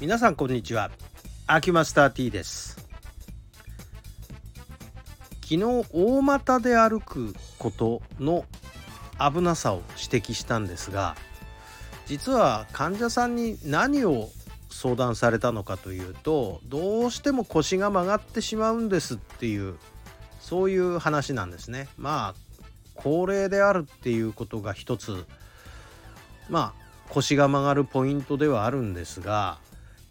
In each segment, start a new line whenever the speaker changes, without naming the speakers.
皆さんこんにちは。アキマスター T です。昨日大股で歩くことの危なさを指摘したんですが実は患者さんに何を相談されたのかというとどうしても腰が曲がってしまうんですっていうそういう話なんですね。まあ高齢であるっていうことが一つ。まあ腰が曲がるポイントではあるんですが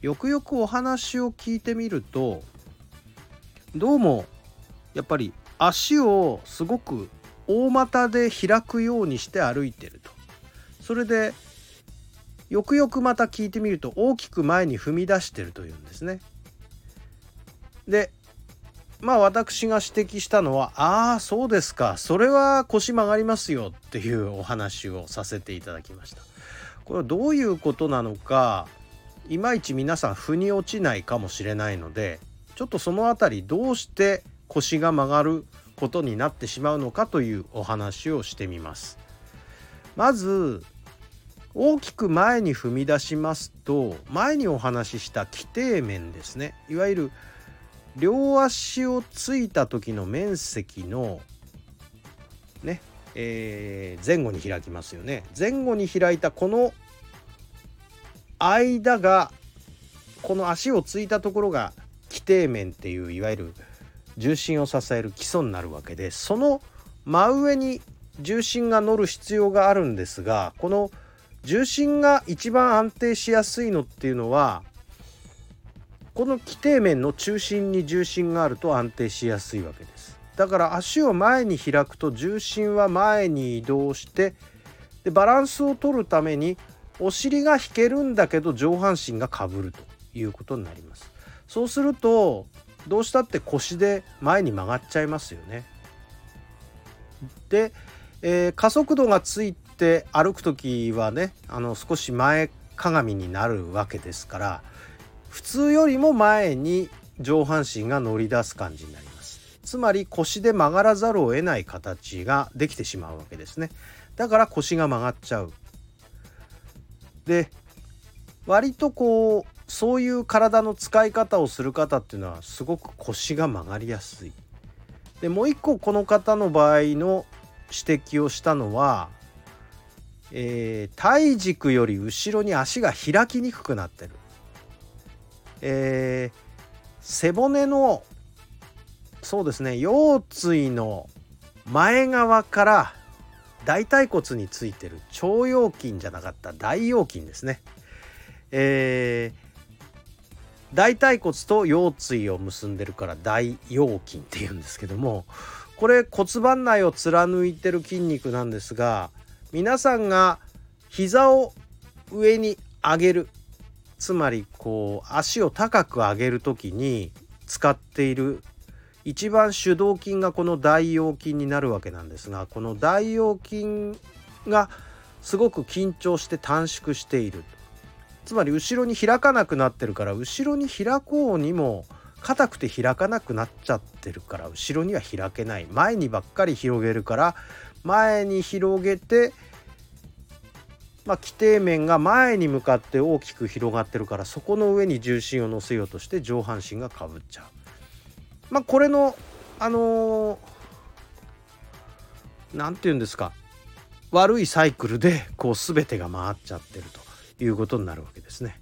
よくよくお話を聞いてみるとどうもやっぱり足をすごく大股で開くようにして歩いてるとそれでよくよくまた聞いてみると大きく前に踏み出してるというんですね。でまあ私が指摘したのはああそうですかそれは腰曲がりますよっていうお話をさせていただきました。これはどういうことなのかいまいち皆さん腑に落ちないかもしれないのでちょっとその辺りどうして腰が曲がることになってしまうのかというお話をしてみます。まず大きく前に踏み出しますと前にお話しした基底面ですねいわゆる両足をついた時の面積のね、えー、前後に開きますよね前後に開いたこの間がこの足をついたところが基底面っていういわゆる重心を支える基礎になるわけでその真上に重心が乗る必要があるんですがこの重心が一番安定しやすいのっていうのはこの基底面の中心に重心があると安定しやすいわけです。だから足を前に開くと重心は前に移動してでバランスを取るためにお尻が引けるんだけど上半身がかぶるということになります。そうするとどうしたって腰で前に曲がっちゃいますよね。で、えー、加速度がついて歩く時はねあの少し前かがみになるわけですから普通よりも前に上半身が乗り出す感じになります。つまり腰で曲がらざるを得ない形ができてしまうわけですね。だから腰が曲がっちゃう。で割とこうそういう体の使い方をする方っていうのはすごく腰が曲がりやすい。でもう一個この方の場合の指摘をしたのはえー、体軸より後ろに足が開きにくくなってる、えー、背骨のそうですね腰椎の前側から大腿骨についてる腸腰筋じゃなかった大腰筋ですね、えー、大腿骨と腰椎を結んでるから大腰筋っていうんですけどもこれ骨盤内を貫いてる筋肉なんですが皆さんが膝を上に上げるつまりこう足を高く上げる時に使っている一番主導筋がこの大腰筋になるわけなんですがこの大腰筋がすごく緊張して短縮しているつまり後ろに開かなくなってるから後ろに開こうにも硬くて開かなくなっちゃってるから後ろには開けない前にばっかり広げるから前に広げて、まあ、規定面が前に向かって大きく広がってるからそこの上に重心を乗せようとして上半身がかぶっちゃう。まあ、これのあの何、ー、て言うんですか悪いサイクルでこう全てが回っちゃってるということになるわけですね。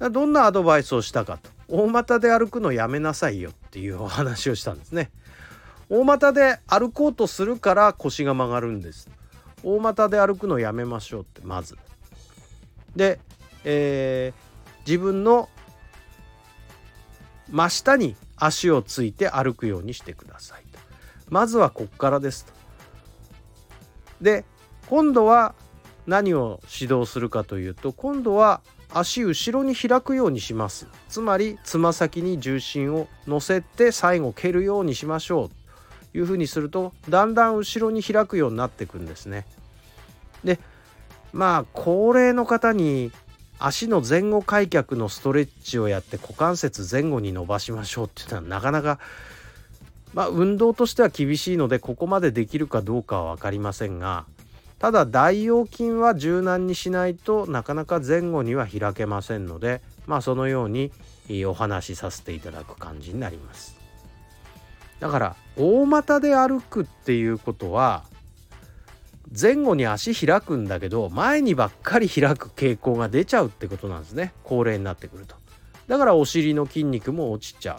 どんなアドバイスをしたかと大股で歩くのやめなさいよっていうお話をしたんですね。大股で歩こうとするから腰が曲がるんです大股で歩くのやめましょうってまずで、えー、自分の真下に足をついて歩くようにしてくださいと。まずはこっからですと。で今度は何を指導するかというと今度は足後ろに開くようにします。つまりつま先に重心を乗せて最後蹴るようにしましょうというふうにするとだんだん後ろに開くようになっていくんですね。でまあ高齢の方に足の前後開脚のストレッチをやって股関節前後に伸ばしましょうっていうのはなかなかまあ運動としては厳しいのでここまでできるかどうかは分かりませんがただ大腰筋は柔軟にしないとなかなか前後には開けませんのでまあそのようにお話しさせていただく感じになります。だから大股で歩くっていうことは前後に足開くんだけど前にばっかり開く傾向が出ちゃうってことなんですね。高齢になってくると。だからお尻の筋肉も落ちちゃ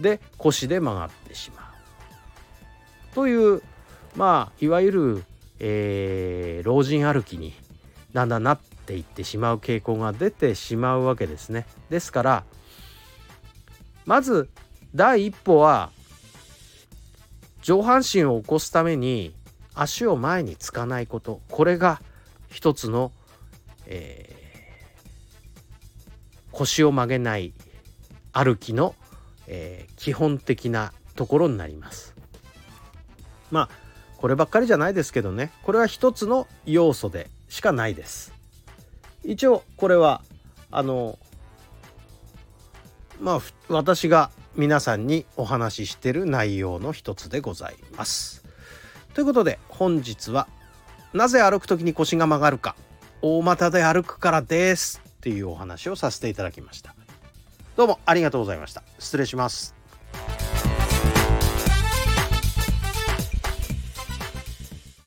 う。で腰で曲がってしまう。というまあいわゆる、えー、老人歩きにだんだんなっていってしまう傾向が出てしまうわけですね。ですからまず第一歩は上半身を起こすために足を前につかないことこれが一つの、えー、腰を曲げない歩きの、えー、基本的なところになります。まあこればっかりじゃないですけどねこれは一つの要素でしかないです。一応これはあのまあ私が皆さんにお話ししてる内容の一つでございます。ということで本日はなぜ歩く時に腰が曲がるか大股で歩くからですっていうお話をさせていただきました。どうもありがとうございました。失礼します。